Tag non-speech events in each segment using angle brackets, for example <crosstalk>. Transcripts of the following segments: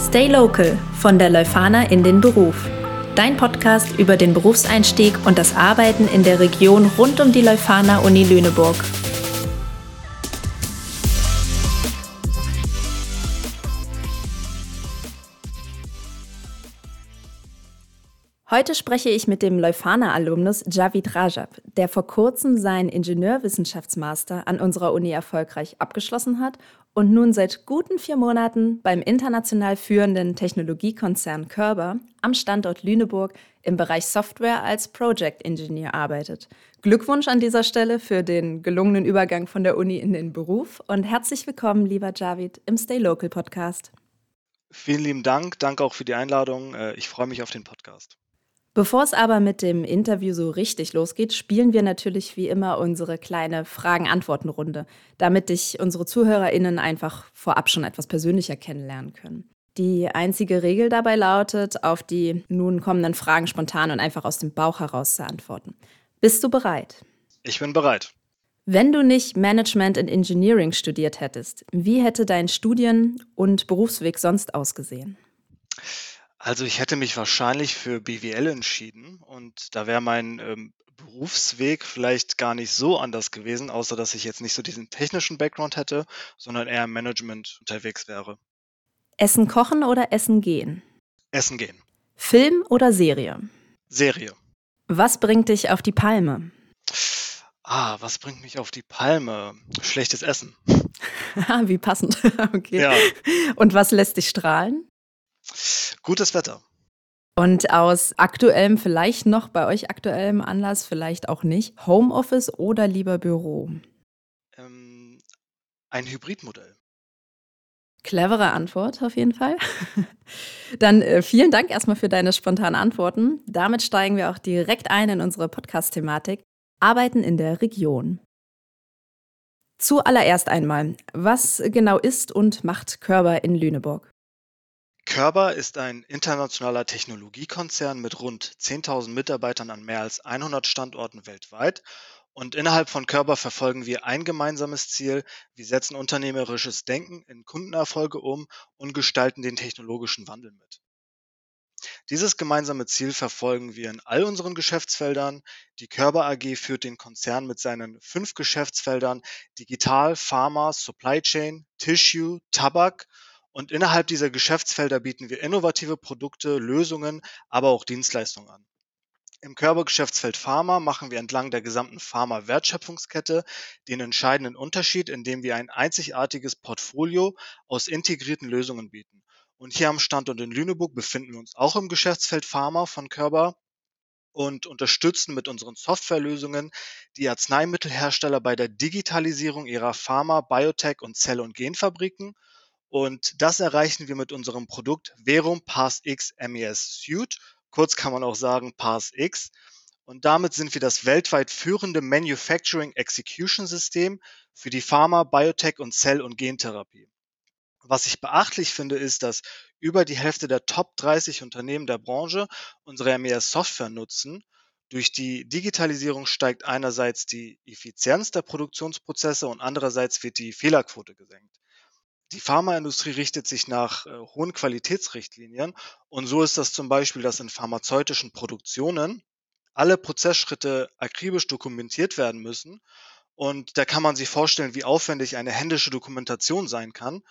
Stay Local von der Leuphana in den Beruf. Dein Podcast über den Berufseinstieg und das Arbeiten in der Region rund um die Leuphana Uni Lüneburg. Heute spreche ich mit dem Leuphana-Alumnus Javid Rajab, der vor kurzem seinen Ingenieurwissenschaftsmaster an unserer Uni erfolgreich abgeschlossen hat und nun seit guten vier Monaten beim international führenden Technologiekonzern Körber am Standort Lüneburg im Bereich Software als Project Engineer arbeitet. Glückwunsch an dieser Stelle für den gelungenen Übergang von der Uni in den Beruf und herzlich willkommen, lieber Javid, im Stay Local Podcast. Vielen lieben Dank, danke auch für die Einladung. Äh, ich freue mich auf den Podcast. Bevor es aber mit dem Interview so richtig losgeht, spielen wir natürlich wie immer unsere kleine Fragen-Antworten-Runde, damit dich unsere ZuhörerInnen einfach vorab schon etwas persönlicher kennenlernen können. Die einzige Regel dabei lautet, auf die nun kommenden Fragen spontan und einfach aus dem Bauch heraus zu antworten. Bist du bereit? Ich bin bereit. Wenn du nicht Management and Engineering studiert hättest, wie hätte dein Studien- und Berufsweg sonst ausgesehen? Also ich hätte mich wahrscheinlich für BWL entschieden und da wäre mein ähm, Berufsweg vielleicht gar nicht so anders gewesen, außer dass ich jetzt nicht so diesen technischen Background hätte, sondern eher im Management unterwegs wäre. Essen kochen oder essen gehen? Essen gehen. Film oder Serie? Serie. Was bringt dich auf die Palme? Ah, was bringt mich auf die Palme? Schlechtes Essen. <laughs> Wie passend. <laughs> okay. Ja. Und was lässt dich strahlen? Gutes Wetter. Und aus aktuellem, vielleicht noch bei euch aktuellem Anlass, vielleicht auch nicht, Homeoffice oder lieber Büro? Ähm, ein Hybridmodell. Clevere Antwort auf jeden Fall. <laughs> Dann äh, vielen Dank erstmal für deine spontanen Antworten. Damit steigen wir auch direkt ein in unsere Podcast-Thematik Arbeiten in der Region. Zuallererst einmal, was genau ist und macht Körber in Lüneburg? Körber ist ein internationaler Technologiekonzern mit rund 10.000 Mitarbeitern an mehr als 100 Standorten weltweit. Und innerhalb von Körber verfolgen wir ein gemeinsames Ziel. Wir setzen unternehmerisches Denken in Kundenerfolge um und gestalten den technologischen Wandel mit. Dieses gemeinsame Ziel verfolgen wir in all unseren Geschäftsfeldern. Die Körber AG führt den Konzern mit seinen fünf Geschäftsfeldern Digital, Pharma, Supply Chain, Tissue, Tabak und innerhalb dieser Geschäftsfelder bieten wir innovative Produkte, Lösungen, aber auch Dienstleistungen an. Im Körpergeschäftsfeld Pharma machen wir entlang der gesamten Pharma-Wertschöpfungskette den entscheidenden Unterschied, indem wir ein einzigartiges Portfolio aus integrierten Lösungen bieten. Und hier am Standort in Lüneburg befinden wir uns auch im Geschäftsfeld Pharma von Körber und unterstützen mit unseren Softwarelösungen die Arzneimittelhersteller bei der Digitalisierung ihrer Pharma, Biotech und Zell- und Genfabriken und das erreichen wir mit unserem Produkt Verum PassX MES Suite. Kurz kann man auch sagen PassX. Und damit sind wir das weltweit führende Manufacturing Execution System für die Pharma, Biotech und Zell- und Gentherapie. Was ich beachtlich finde, ist, dass über die Hälfte der Top 30 Unternehmen der Branche unsere MES Software nutzen. Durch die Digitalisierung steigt einerseits die Effizienz der Produktionsprozesse und andererseits wird die Fehlerquote gesenkt. Die Pharmaindustrie richtet sich nach äh, hohen Qualitätsrichtlinien und so ist das zum Beispiel, dass in pharmazeutischen Produktionen alle Prozessschritte akribisch dokumentiert werden müssen. Und da kann man sich vorstellen, wie aufwendig eine händische Dokumentation sein kann.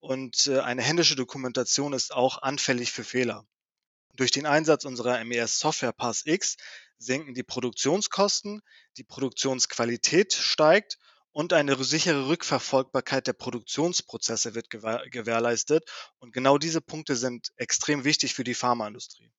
Und äh, eine händische Dokumentation ist auch anfällig für Fehler. Durch den Einsatz unserer MES Software Pass X sinken die Produktionskosten, die Produktionsqualität steigt und eine sichere Rückverfolgbarkeit der Produktionsprozesse wird gewährleistet. Und genau diese Punkte sind extrem wichtig für die Pharmaindustrie.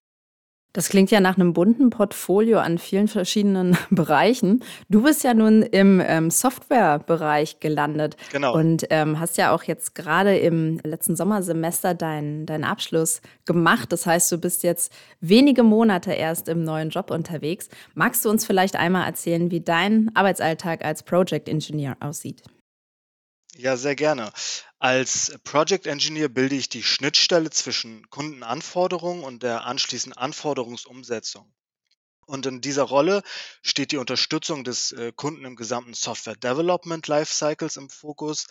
Das klingt ja nach einem bunten Portfolio an vielen verschiedenen <laughs> Bereichen. Du bist ja nun im ähm, Softwarebereich gelandet Genau. und ähm, hast ja auch jetzt gerade im letzten Sommersemester deinen deinen Abschluss gemacht. Das heißt, du bist jetzt wenige Monate erst im neuen Job unterwegs. Magst du uns vielleicht einmal erzählen, wie dein Arbeitsalltag als Project Engineer aussieht? Ja, sehr gerne. Als Project Engineer bilde ich die Schnittstelle zwischen Kundenanforderungen und der anschließenden Anforderungsumsetzung. Und in dieser Rolle steht die Unterstützung des äh, Kunden im gesamten Software Development Lifecycles im Fokus.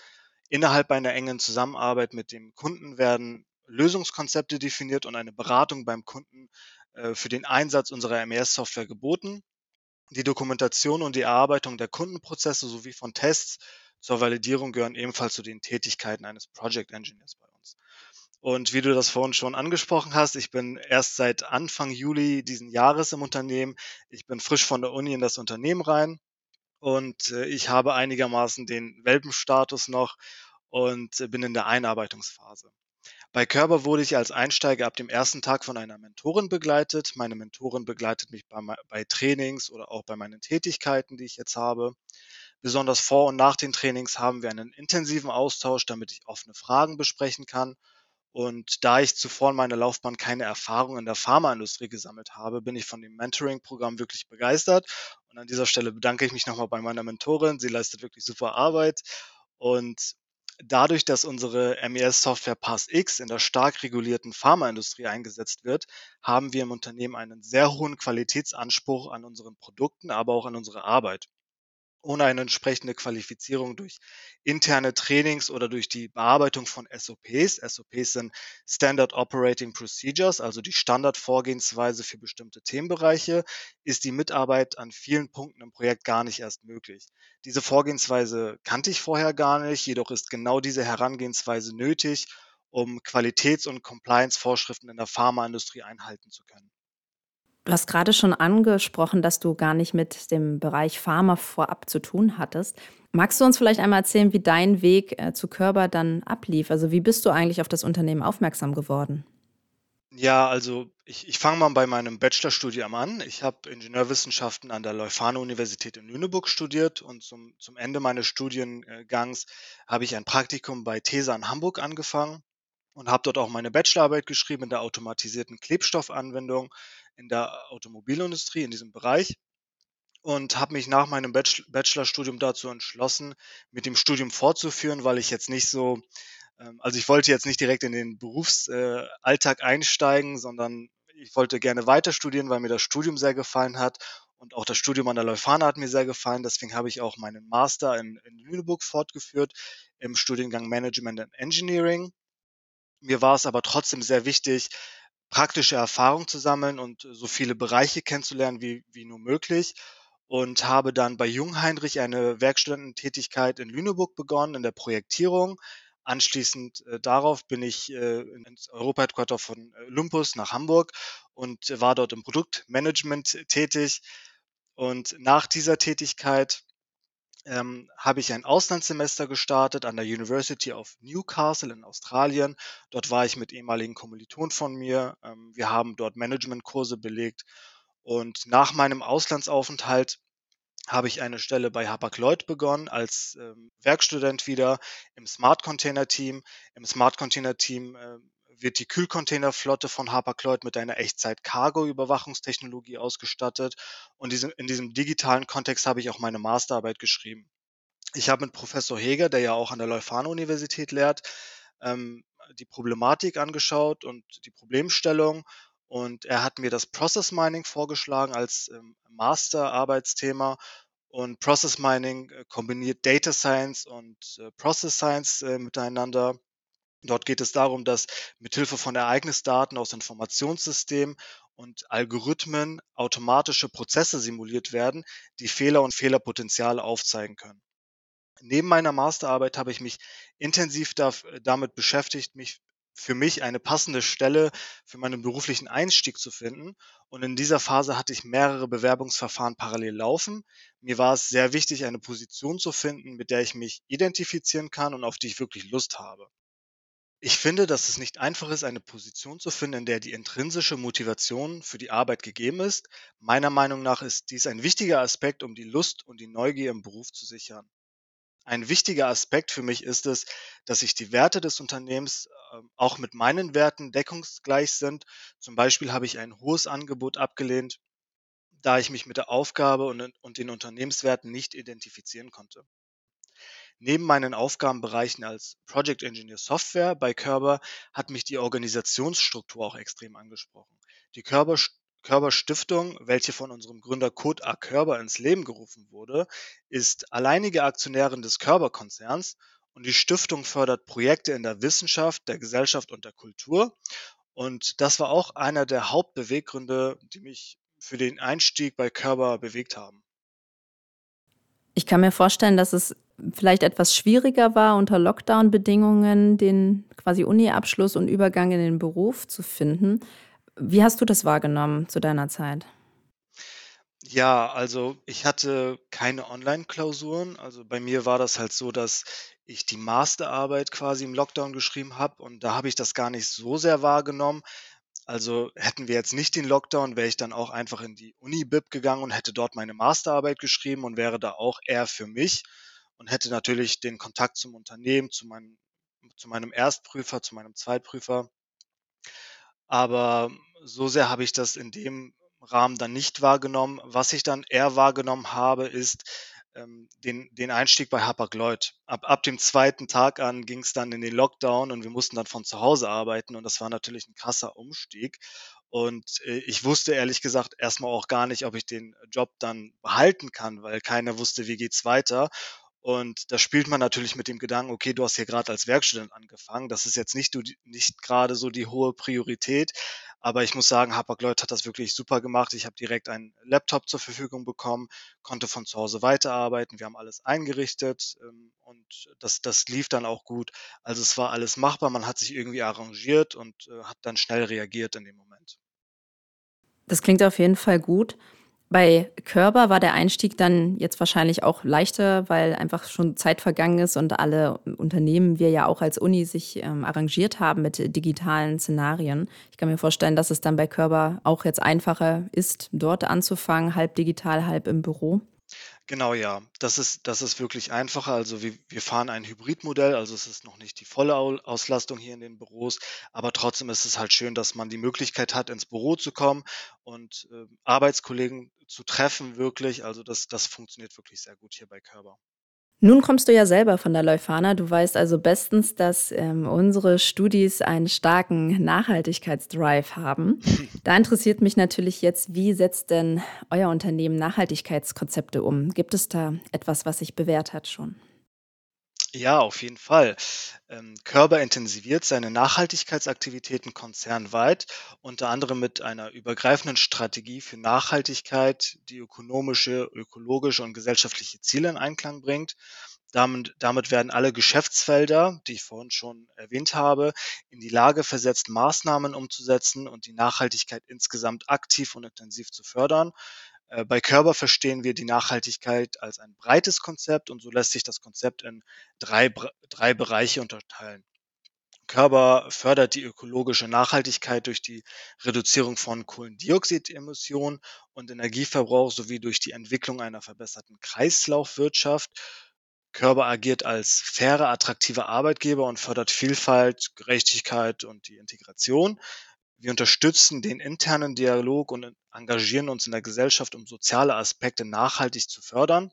Innerhalb einer engen Zusammenarbeit mit dem Kunden werden Lösungskonzepte definiert und eine Beratung beim Kunden äh, für den Einsatz unserer MES-Software geboten. Die Dokumentation und die Erarbeitung der Kundenprozesse sowie von Tests zur Validierung gehören ebenfalls zu den Tätigkeiten eines Project Engineers bei uns. Und wie du das vorhin schon angesprochen hast, ich bin erst seit Anfang Juli diesen Jahres im Unternehmen. Ich bin frisch von der Uni in das Unternehmen rein und äh, ich habe einigermaßen den Welpenstatus noch und äh, bin in der Einarbeitungsphase. Bei Körber wurde ich als Einsteiger ab dem ersten Tag von einer Mentorin begleitet. Meine Mentorin begleitet mich bei, bei Trainings oder auch bei meinen Tätigkeiten, die ich jetzt habe. Besonders vor und nach den Trainings haben wir einen intensiven Austausch, damit ich offene Fragen besprechen kann. Und da ich zuvor in meiner Laufbahn keine Erfahrung in der Pharmaindustrie gesammelt habe, bin ich von dem Mentoring-Programm wirklich begeistert. Und an dieser Stelle bedanke ich mich nochmal bei meiner Mentorin. Sie leistet wirklich super Arbeit. Und dadurch, dass unsere MES-Software PassX in der stark regulierten Pharmaindustrie eingesetzt wird, haben wir im Unternehmen einen sehr hohen Qualitätsanspruch an unseren Produkten, aber auch an unsere Arbeit ohne eine entsprechende Qualifizierung durch interne Trainings oder durch die Bearbeitung von SOPs. SOPs sind Standard Operating Procedures, also die Standardvorgehensweise für bestimmte Themenbereiche, ist die Mitarbeit an vielen Punkten im Projekt gar nicht erst möglich. Diese Vorgehensweise kannte ich vorher gar nicht, jedoch ist genau diese Herangehensweise nötig, um Qualitäts- und Compliance-Vorschriften in der Pharmaindustrie einhalten zu können. Du hast gerade schon angesprochen, dass du gar nicht mit dem Bereich Pharma vorab zu tun hattest. Magst du uns vielleicht einmal erzählen, wie dein Weg äh, zu Körber dann ablief? Also wie bist du eigentlich auf das Unternehmen aufmerksam geworden? Ja, also ich, ich fange mal bei meinem Bachelorstudium an. Ich habe Ingenieurwissenschaften an der Leuphana-Universität in Lüneburg studiert und zum, zum Ende meines Studiengangs habe ich ein Praktikum bei TESA in Hamburg angefangen und habe dort auch meine Bachelorarbeit geschrieben in der automatisierten Klebstoffanwendung in der Automobilindustrie, in diesem Bereich. Und habe mich nach meinem Bachelorstudium dazu entschlossen, mit dem Studium fortzuführen, weil ich jetzt nicht so, ähm, also ich wollte jetzt nicht direkt in den Berufsalltag einsteigen, sondern ich wollte gerne weiter studieren, weil mir das Studium sehr gefallen hat. Und auch das Studium an der Leuphana hat mir sehr gefallen. Deswegen habe ich auch meinen Master in, in Lüneburg fortgeführt im Studiengang Management and Engineering. Mir war es aber trotzdem sehr wichtig, praktische Erfahrung zu sammeln und so viele Bereiche kennenzulernen wie, wie nur möglich und habe dann bei Jungheinrich eine Werkstudententätigkeit in Lüneburg begonnen, in der Projektierung. Anschließend äh, darauf bin ich äh, ins Europa-Headquarter von äh, Lumpus nach Hamburg und war dort im Produktmanagement tätig. Und nach dieser Tätigkeit ähm, habe ich ein Auslandssemester gestartet an der University of Newcastle in Australien. Dort war ich mit ehemaligen Kommilitonen von mir. Ähm, wir haben dort Managementkurse belegt. Und nach meinem Auslandsaufenthalt habe ich eine Stelle bei Hapag-Lloyd begonnen als ähm, Werkstudent wieder im Smart Container Team. Im Smart Container Team äh, wird die Kühlcontainerflotte von Hapag-Lloyd mit einer Echtzeit-Cargo-Überwachungstechnologie ausgestattet. Und in diesem digitalen Kontext habe ich auch meine Masterarbeit geschrieben. Ich habe mit Professor Heger, der ja auch an der Leuphana-Universität lehrt, ähm, die Problematik angeschaut und die Problemstellung. Und er hat mir das Process Mining vorgeschlagen als ähm, Masterarbeitsthema. Und Process Mining äh, kombiniert Data Science und äh, Process Science äh, miteinander. Dort geht es darum, dass mithilfe von Ereignisdaten aus Informationssystemen und Algorithmen automatische Prozesse simuliert werden, die Fehler und Fehlerpotenziale aufzeigen können. Neben meiner Masterarbeit habe ich mich intensiv damit beschäftigt, mich für mich eine passende Stelle für meinen beruflichen Einstieg zu finden. Und in dieser Phase hatte ich mehrere Bewerbungsverfahren parallel laufen. Mir war es sehr wichtig, eine Position zu finden, mit der ich mich identifizieren kann und auf die ich wirklich Lust habe. Ich finde, dass es nicht einfach ist, eine Position zu finden, in der die intrinsische Motivation für die Arbeit gegeben ist. Meiner Meinung nach ist dies ein wichtiger Aspekt, um die Lust und die Neugier im Beruf zu sichern. Ein wichtiger Aspekt für mich ist es, dass sich die Werte des Unternehmens äh, auch mit meinen Werten deckungsgleich sind. Zum Beispiel habe ich ein hohes Angebot abgelehnt, da ich mich mit der Aufgabe und den Unternehmenswerten nicht identifizieren konnte. Neben meinen Aufgabenbereichen als Project Engineer Software bei Körber hat mich die Organisationsstruktur auch extrem angesprochen. Die Körber, Körber Stiftung, welche von unserem Gründer Kurt A. Körber ins Leben gerufen wurde, ist alleinige Aktionärin des Körber-Konzerns und die Stiftung fördert Projekte in der Wissenschaft, der Gesellschaft und der Kultur. Und das war auch einer der Hauptbeweggründe, die mich für den Einstieg bei Körber bewegt haben. Ich kann mir vorstellen, dass es vielleicht etwas schwieriger war, unter Lockdown-Bedingungen den quasi Uni-Abschluss und Übergang in den Beruf zu finden. Wie hast du das wahrgenommen zu deiner Zeit? Ja, also ich hatte keine Online-Klausuren. Also bei mir war das halt so, dass ich die Masterarbeit quasi im Lockdown geschrieben habe und da habe ich das gar nicht so sehr wahrgenommen. Also hätten wir jetzt nicht den Lockdown, wäre ich dann auch einfach in die Uni-Bib gegangen und hätte dort meine Masterarbeit geschrieben und wäre da auch eher für mich und hätte natürlich den Kontakt zum Unternehmen, zu meinem, zu meinem Erstprüfer, zu meinem Zweitprüfer. Aber so sehr habe ich das in dem Rahmen dann nicht wahrgenommen. Was ich dann eher wahrgenommen habe, ist ähm, den, den Einstieg bei Hapag-Lloyd. Ab, ab dem zweiten Tag an ging es dann in den Lockdown und wir mussten dann von zu Hause arbeiten und das war natürlich ein krasser Umstieg. Und äh, ich wusste ehrlich gesagt erstmal auch gar nicht, ob ich den Job dann behalten kann, weil keiner wusste, wie geht's weiter. Und da spielt man natürlich mit dem Gedanken, okay, du hast hier gerade als Werkstudent angefangen. Das ist jetzt nicht, du, nicht gerade so die hohe Priorität. Aber ich muss sagen, Hapag-Lloyd hat das wirklich super gemacht. Ich habe direkt einen Laptop zur Verfügung bekommen, konnte von zu Hause weiterarbeiten. Wir haben alles eingerichtet ähm, und das, das lief dann auch gut. Also es war alles machbar. Man hat sich irgendwie arrangiert und äh, hat dann schnell reagiert in dem Moment. Das klingt auf jeden Fall gut. Bei Körber war der Einstieg dann jetzt wahrscheinlich auch leichter, weil einfach schon Zeit vergangen ist und alle Unternehmen, wir ja auch als Uni, sich ähm, arrangiert haben mit digitalen Szenarien. Ich kann mir vorstellen, dass es dann bei Körber auch jetzt einfacher ist, dort anzufangen, halb digital, halb im Büro. Genau, ja. Das ist das ist wirklich einfacher. Also, wir wir fahren ein Hybridmodell, also, es ist noch nicht die volle Au Auslastung hier in den Büros, aber trotzdem ist es halt schön, dass man die Möglichkeit hat, ins Büro zu kommen und, äh, Arbeitskollegen zu treffen wirklich. Also, das das funktioniert wirklich sehr gut hier bei Körber. Nun kommst du ja selber von der Leuphana. Du weißt also bestens, dass ähm, unsere Studis einen starken Nachhaltigkeitsdrive haben. <laughs> Da interessiert mich natürlich jetzt, wie setzt denn euer Unternehmen Nachhaltigkeitskonzepte um? Gibt es da etwas, was sich bewährt hat schon? Ja, auf jeden Fall. Ähm, Körber intensiviert seine Nachhaltigkeitsaktivitäten konzernweit, unter anderem mit einer übergreifenden Strategie für Nachhaltigkeit, die ökonomische, ökologische und gesellschaftliche Ziele in Einklang bringt. Damit, damit werden alle Geschäftsfelder, die ich vorhin schon erwähnt habe, in die Lage versetzt, Maßnahmen umzusetzen und die Nachhaltigkeit insgesamt aktiv und intensiv zu fördern. Äh, bei Körber verstehen wir die Nachhaltigkeit als ein breites Konzept und so lässt sich das Konzept in drei, drei Bereiche unterteilen. Körber fördert die ökologische Nachhaltigkeit durch die Reduzierung von Kohlendioxidemissionen und Energieverbrauch sowie durch die Entwicklung einer verbesserten Kreislaufwirtschaft. Körber agiert als faire, attraktive Arbeitgeber und fördert Vielfalt, Gerechtigkeit und die Integration. Wir unterstützen den internen Dialog und engagieren uns in der Gesellschaft, um soziale Aspekte nachhaltig zu fördern.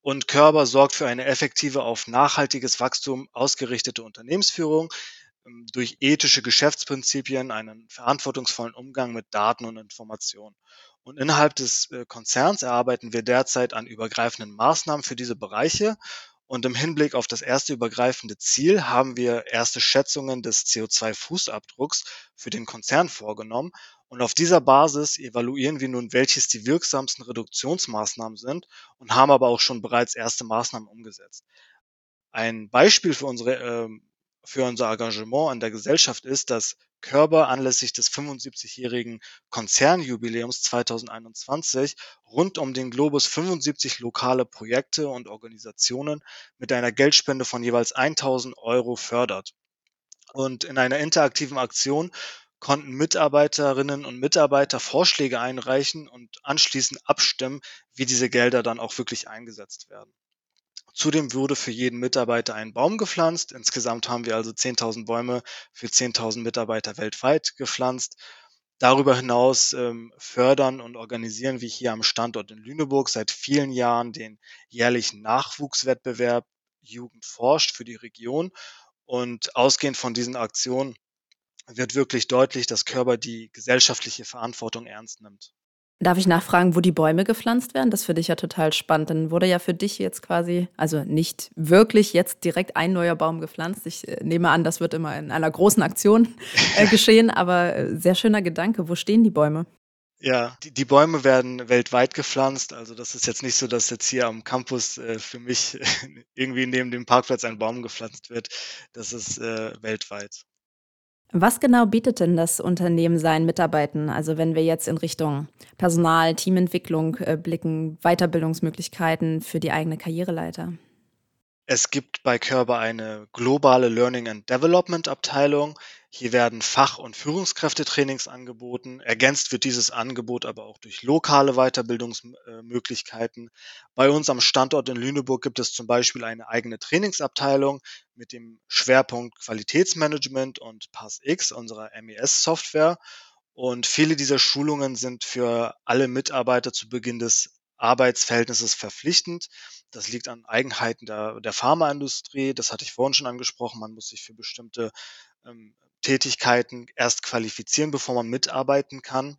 Und Körber sorgt für eine effektive, auf nachhaltiges Wachstum ausgerichtete Unternehmensführung ähm, durch ethische Geschäftsprinzipien, einen verantwortungsvollen Umgang mit Daten und Informationen. Und innerhalb des äh, Konzerns erarbeiten wir derzeit an übergreifenden Maßnahmen für diese Bereiche und im Hinblick auf das erste übergreifende Ziel haben wir erste Schätzungen des CO2-Fußabdrucks für den Konzern vorgenommen. Und auf dieser Basis evaluieren wir nun, welches die wirksamsten Reduktionsmaßnahmen sind und haben aber auch schon bereits erste Maßnahmen umgesetzt. Ein Beispiel für unsere ähm, für unser Engagement an der Gesellschaft ist, dass Körber anlässlich des 75-jährigen Konzernjubiläums 2021 rund um den Globus 75 lokale Projekte und Organisationen mit einer Geldspende von jeweils 1000 Euro fördert. Und in einer interaktiven Aktion konnten Mitarbeiterinnen und Mitarbeiter Vorschläge einreichen und anschließend abstimmen, wie diese Gelder dann auch wirklich eingesetzt werden. Zudem wurde für jeden Mitarbeiter ein Baum gepflanzt. Insgesamt haben wir also 10.000 Bäume für 10.000 Mitarbeiter weltweit gepflanzt. Darüber hinaus ähm, fördern und organisieren wir hier am Standort in Lüneburg seit vielen Jahren den jährlichen Nachwuchswettbewerb Jugend forscht für die Region. Und ausgehend von diesen Aktionen wird wirklich deutlich, dass Körper die gesellschaftliche Verantwortung ernst nimmt. Darf ich nachfragen, wo die Bäume gepflanzt werden? Das finde ich ja total spannend. Dann wurde ja für dich jetzt quasi, also nicht wirklich jetzt direkt ein neuer Baum gepflanzt. Ich äh, nehme an, das wird immer in einer großen Aktion <laughs> äh, geschehen, aber äh, sehr schöner Gedanke. Wo stehen die Bäume? Ja, die, die Bäume werden weltweit gepflanzt. Also das ist jetzt nicht so, dass jetzt hier am Campus äh, für mich <laughs> irgendwie neben dem Parkplatz ein Baum gepflanzt wird. Das ist äh, weltweit. Was genau bietet denn das Unternehmen seinen Mitarbeitern? Also wenn wir jetzt in Richtung Personal, Teamentwicklung äh, blicken, Weiterbildungsmöglichkeiten für die eigene Karriereleiter? Es gibt bei Körber eine globale Learning and Development Abteilung. Hier werden Fach- und Führungskräftetrainings angeboten. Ergänzt wird dieses Angebot aber auch durch lokale Weiterbildungsmöglichkeiten. Bei uns am Standort in Lüneburg gibt es zum Beispiel eine eigene Trainingsabteilung mit dem Schwerpunkt Qualitätsmanagement und PassX, unserer MES-Software. Und viele dieser Schulungen sind für alle Mitarbeiter zu Beginn des Arbeitsverhältnisses verpflichtend. Das liegt an Eigenheiten der, der Pharmaindustrie. Das hatte ich vorhin schon angesprochen. Man muss sich für bestimmte ähm, Tätigkeiten erst qualifizieren, bevor man mitarbeiten kann.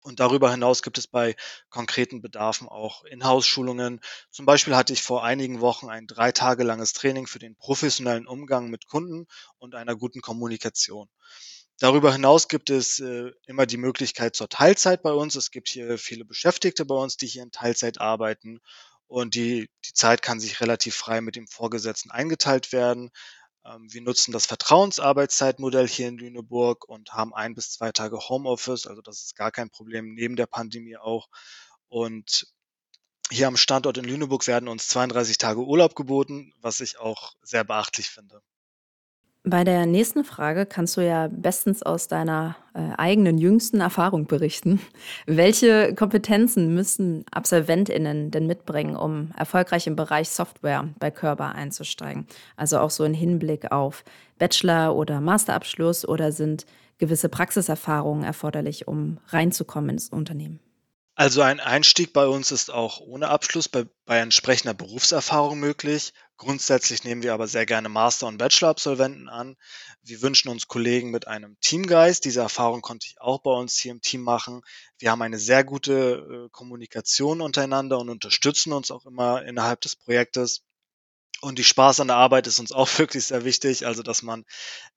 Und darüber hinaus gibt es bei konkreten Bedarfen auch Inhouse-Schulungen. Zum Beispiel hatte ich vor einigen Wochen ein drei Tage langes Training für den professionellen Umgang mit Kunden und einer guten Kommunikation. Darüber hinaus gibt es äh, immer die Möglichkeit zur Teilzeit bei uns. Es gibt hier viele Beschäftigte bei uns, die hier in Teilzeit arbeiten und die, die Zeit kann sich relativ frei mit dem Vorgesetzten eingeteilt werden. Ähm, wir nutzen das Vertrauensarbeitszeitmodell hier in Lüneburg und haben ein bis zwei Tage Homeoffice, also das ist gar kein Problem, neben der Pandemie auch. Und hier am Standort in Lüneburg werden uns 32 Tage Urlaub geboten, was ich auch sehr beachtlich finde. Bei der nächsten Frage kannst du ja bestens aus deiner äh, eigenen jüngsten Erfahrung berichten. <laughs> Welche Kompetenzen müssen AbsolventInnen denn mitbringen, um erfolgreich im Bereich Software bei Körper einzusteigen? Also auch so im Hinblick auf Bachelor- oder Masterabschluss oder sind gewisse Praxiserfahrungen erforderlich, um reinzukommen ins Unternehmen? Also ein Einstieg bei uns ist auch ohne Abschluss bei, bei entsprechender Berufserfahrung möglich. Grundsätzlich nehmen wir aber sehr gerne Master- und Bachelor-Absolventen an. Wir wünschen uns Kollegen mit einem Teamgeist. Diese Erfahrung konnte ich auch bei uns hier im Team machen. Wir haben eine sehr gute äh, Kommunikation untereinander und unterstützen uns auch immer innerhalb des Projektes. Und die Spaß an der Arbeit ist uns <laughs> auch wirklich sehr wichtig. Also, dass man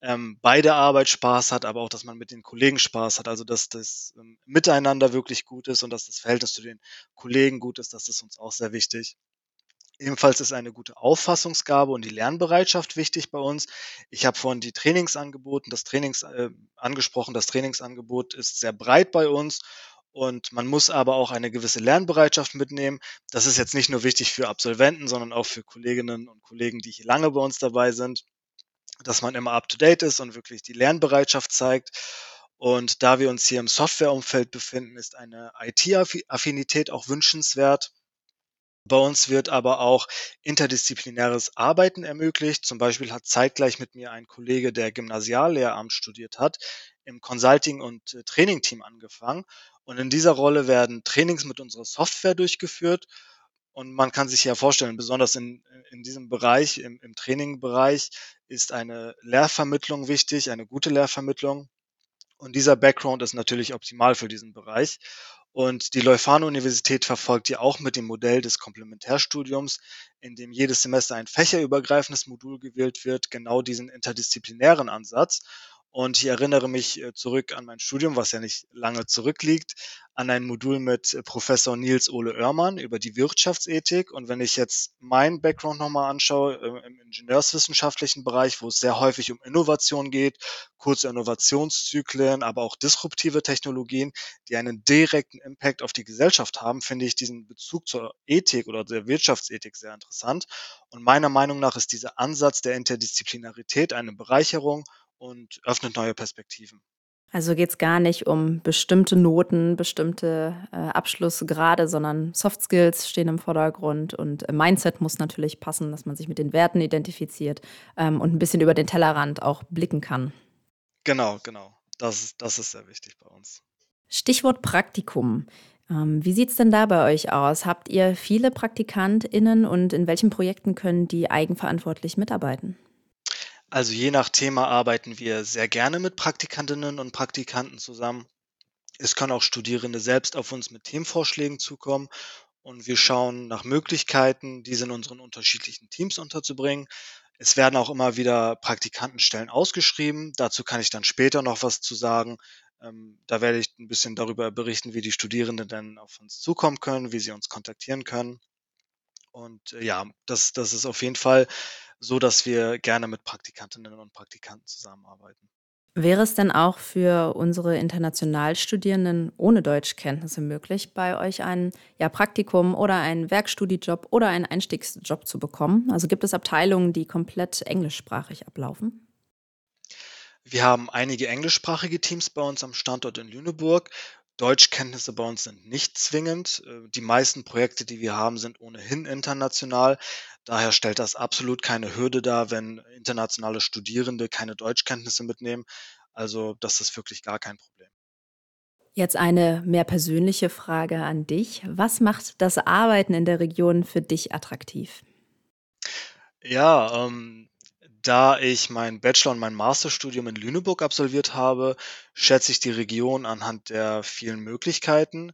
ähm, bei der Arbeit Spaß hat, aber auch, dass man mit den Kollegen Spaß hat. Also, dass das ähm, Miteinander wirklich gut ist und dass das Verhältnis zu den Kollegen gut ist. Das ist uns auch sehr wichtig. Ebenfalls ist eine gute Auffassungsgabe und die Lernbereitschaft wichtig bei uns. Ich habe vorhin die Trainings angeboten, das Trainings äh, angesprochen. Das Trainingsangebot ist sehr breit bei uns und man muss aber auch eine gewisse Lernbereitschaft mitnehmen. Das ist jetzt nicht nur wichtig für Absolventen, sondern auch für Kolleginnen und Kollegen, die hier lange bei uns dabei sind, dass man immer up-to-date ist und wirklich die Lernbereitschaft zeigt. Und da wir uns hier im Softwareumfeld befinden, ist eine IT-Affinität auch wünschenswert. Bei uns wird aber auch interdisziplinäres Arbeiten ermöglicht. Zum Beispiel hat zeitgleich mit mir ein Kollege, der Gymnasiallehramt studiert hat, im Consulting- und äh, Training-Team angefangen und in dieser Rolle werden Trainings mit unserer Software durchgeführt. Und man kann sich ja vorstellen, besonders in, in diesem Bereich, im, im Trainingbereich, ist eine Lehrvermittlung wichtig, eine gute Lehrvermittlung. Und dieser Background ist natürlich optimal für diesen Bereich. Und die Leuphana-Universität verfolgt ja auch mit dem Modell des Komplementärstudiums, in dem jedes Semester ein fächerübergreifendes Modul gewählt wird, genau diesen interdisziplinären Ansatz. Und ich erinnere mich äh, zurück an mein Studium, was ja nicht lange zurückliegt, an ein Modul mit äh, Professor Nils Ole Oermann über die Wirtschaftsethik. Und wenn ich jetzt meinen Background nochmal anschaue, äh, im ingenieurswissenschaftlichen Bereich, wo es sehr häufig um Innovation geht, kurze Innovationszyklen, aber auch disruptive Technologien, die einen direkten Impact auf die Gesellschaft haben, finde ich diesen Bezug zur Ethik oder der Wirtschaftsethik sehr interessant. Und meiner Meinung nach ist dieser Ansatz der Interdisziplinarität eine Bereicherung und öffnet neue Perspektiven. Also geht es gar nicht um bestimmte Noten, bestimmte äh, Abschlussgrade, sondern Soft Skills stehen im Vordergrund und äh, Mindset muss natürlich passen, dass man sich mit den Werten identifiziert ähm, und ein bisschen über den Tellerrand auch blicken kann. Genau, genau. Das, ist, das ist sehr wichtig bei uns. Stichwort Praktikum. Ähm, wie sieht es denn da bei euch aus? Habt ihr viele PraktikantInnen und in welchen Projekten können die eigenverantwortlich mitarbeiten? Also je nach Thema arbeiten wir sehr gerne mit Praktikantinnen und Praktikanten zusammen. Es können auch Studierende selbst auf uns mit Themenvorschlägen zukommen und wir schauen nach Möglichkeiten, diese in unseren unterschiedlichen Teams unterzubringen. Es werden auch immer wieder Praktikantenstellen ausgeschrieben. Dazu kann ich dann später noch was zu sagen. Ähm, da werde ich ein bisschen darüber berichten, wie die Studierenden dann auf uns zukommen können, wie sie uns kontaktieren können. Und äh, ja, das, das ist auf jeden Fall so, dass wir gerne mit Praktikantinnen und Praktikanten zusammenarbeiten. Wäre es denn auch für unsere Internationalstudierenden ohne Deutschkenntnisse möglich, bei euch ein ja, Praktikum oder einen Werkstudijob oder einen Einstiegsjob zu bekommen? Also gibt es Abteilungen, die komplett englischsprachig ablaufen? Wir haben einige englischsprachige Teams bei uns am Standort in Lüneburg. Deutschkenntnisse bei uns sind nicht zwingend. Äh, die meisten Projekte, die wir haben, sind ohnehin international. Daher stellt das absolut keine Hürde dar, wenn internationale Studierende keine Deutschkenntnisse mitnehmen. Also das ist wirklich gar kein Problem. Jetzt eine mehr persönliche Frage an dich. Was macht das Arbeiten in der Region für dich attraktiv? Ja, ähm, da ich mein Bachelor und mein Masterstudium in Lüneburg absolviert habe, schätze ich die Region anhand der vielen Möglichkeiten.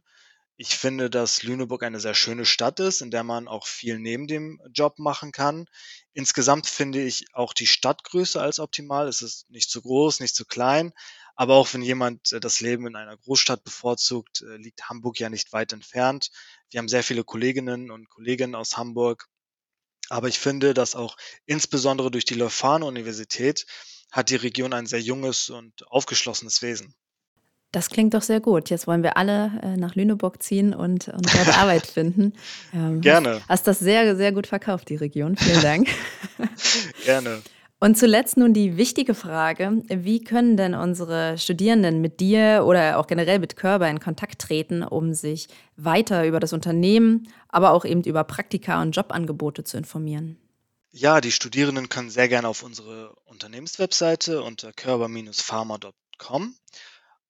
Ich finde, dass Lüneburg eine sehr schöne Stadt ist, in der man auch viel neben dem Job machen kann. Insgesamt finde ich auch die Stadtgröße als optimal. Es ist nicht zu groß, nicht zu klein. Aber auch wenn jemand äh, das Leben in einer Großstadt bevorzugt, äh, liegt Hamburg ja nicht weit entfernt. Wir haben sehr viele Kolleginnen und Kollegen aus Hamburg. Aber ich finde, dass auch insbesondere durch die Leuphana-Universität hat die Region ein sehr junges und aufgeschlossenes Wesen. Das klingt doch sehr gut. Jetzt wollen wir alle äh, nach Lüneburg ziehen und, und dort <laughs> Arbeit finden. Ähm, Gerne. Hast, hast das sehr, sehr gut verkauft, die Region. Vielen Dank. <laughs> Gerne. Und zuletzt nun die wichtige Frage, wie können denn unsere Studierenden mit dir oder auch generell mit Körber in Kontakt treten, um sich weiter über das Unternehmen, aber auch eben über Praktika und Jobangebote zu informieren? Ja, die Studierenden können sehr gerne auf unsere Unternehmenswebseite unter körber-pharma.com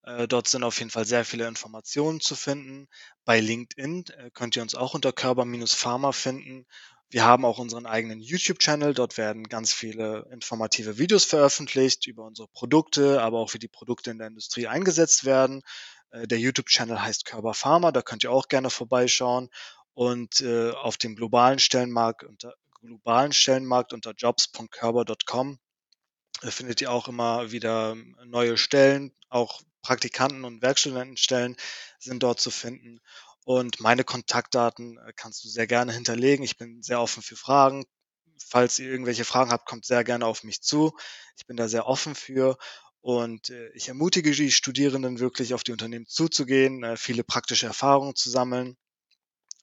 äh, dort sind auf jeden Fall sehr viele Informationen zu finden. Bei LinkedIn äh, könnt ihr uns auch unter Körper-Pharma finden. Wir haben auch unseren eigenen YouTube-Channel. Dort werden ganz viele informative Videos veröffentlicht über unsere Produkte, aber auch wie die Produkte in der Industrie eingesetzt werden. Äh, der YouTube-Channel heißt Körper Pharma. Da könnt ihr auch gerne vorbeischauen. Und äh, auf dem globalen Stellenmarkt unter globalen Stellenmarkt unter jobs.körper.com äh, findet ihr auch immer wieder neue Stellen, auch Praktikanten- und Werkstudentenstellen sind dort zu finden. Und meine Kontaktdaten äh, kannst du sehr gerne hinterlegen. Ich bin sehr offen für Fragen. Falls ihr irgendwelche Fragen habt, kommt sehr gerne auf mich zu. Ich bin da sehr offen für. Und äh, ich ermutige die Studierenden wirklich auf die Unternehmen zuzugehen, äh, viele praktische Erfahrungen zu sammeln,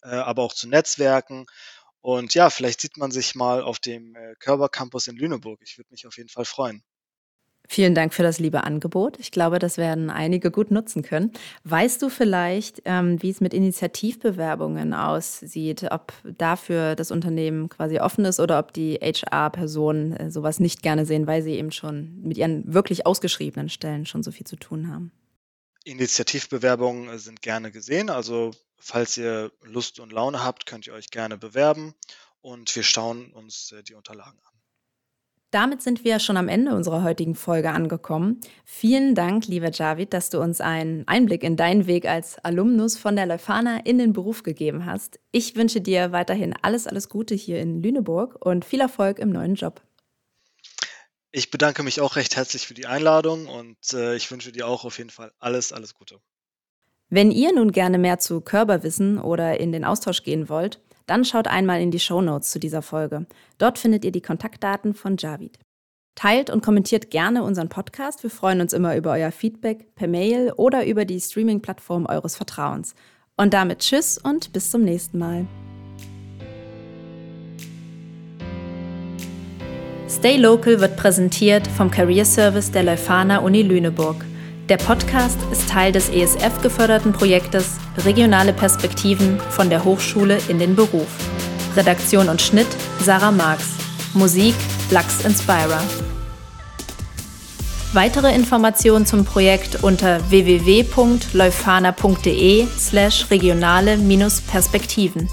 aber auch zu Netzwerken. Und ja, vielleicht sieht man sich mal auf dem Körber Campus in Lüneburg. Ich würde mich auf jeden Fall freuen. Vielen Dank für das liebe Angebot. Ich glaube, das werden einige gut nutzen können. Weißt du vielleicht, ähm, wie es mit Initiativbewerbungen aussieht, ob dafür das Unternehmen quasi offen ist oder ob die HR-Personen äh, sowas nicht gerne sehen, weil sie eben schon mit ihren wirklich ausgeschriebenen Stellen schon so viel zu tun haben? Initiativbewerbungen sind gerne gesehen. Also falls ihr Lust und Laune habt, könnt ihr euch gerne bewerben und wir schauen uns äh, die Unterlagen an. Damit sind wir schon am Ende unserer heutigen Folge angekommen. Vielen Dank, lieber Javid, dass du uns einen Einblick in deinen Weg als Alumnus von der Leuphana in den Beruf gegeben hast. Ich wünsche dir weiterhin alles, alles Gute hier in Lüneburg und viel Erfolg im neuen Job. Ich bedanke mich auch recht herzlich für die Einladung und äh, ich wünsche dir auch auf jeden Fall alles, alles Gute. Wenn ihr nun gerne mehr zu Körper wissen oder in den Austausch gehen wollt, dann schaut einmal in die Show Notes zu dieser Folge. Dort findet ihr die Kontaktdaten von Javid. Teilt und kommentiert gerne unseren Podcast. Wir freuen uns immer über euer Feedback per Mail oder über die Streaming-Plattform eures Vertrauens. Und damit Tschüss und bis zum nächsten Mal. Stay Local wird präsentiert vom Career Service der Leuphana Uni Lüneburg. Der Podcast ist Teil des ESF geförderten Projektes Regionale Perspektiven von der Hochschule in den Beruf. Redaktion und Schnitt Sarah Marx. Musik Lux Inspira. Weitere Informationen zum Projekt unter www.leufana.de slash regionale-perspektiven.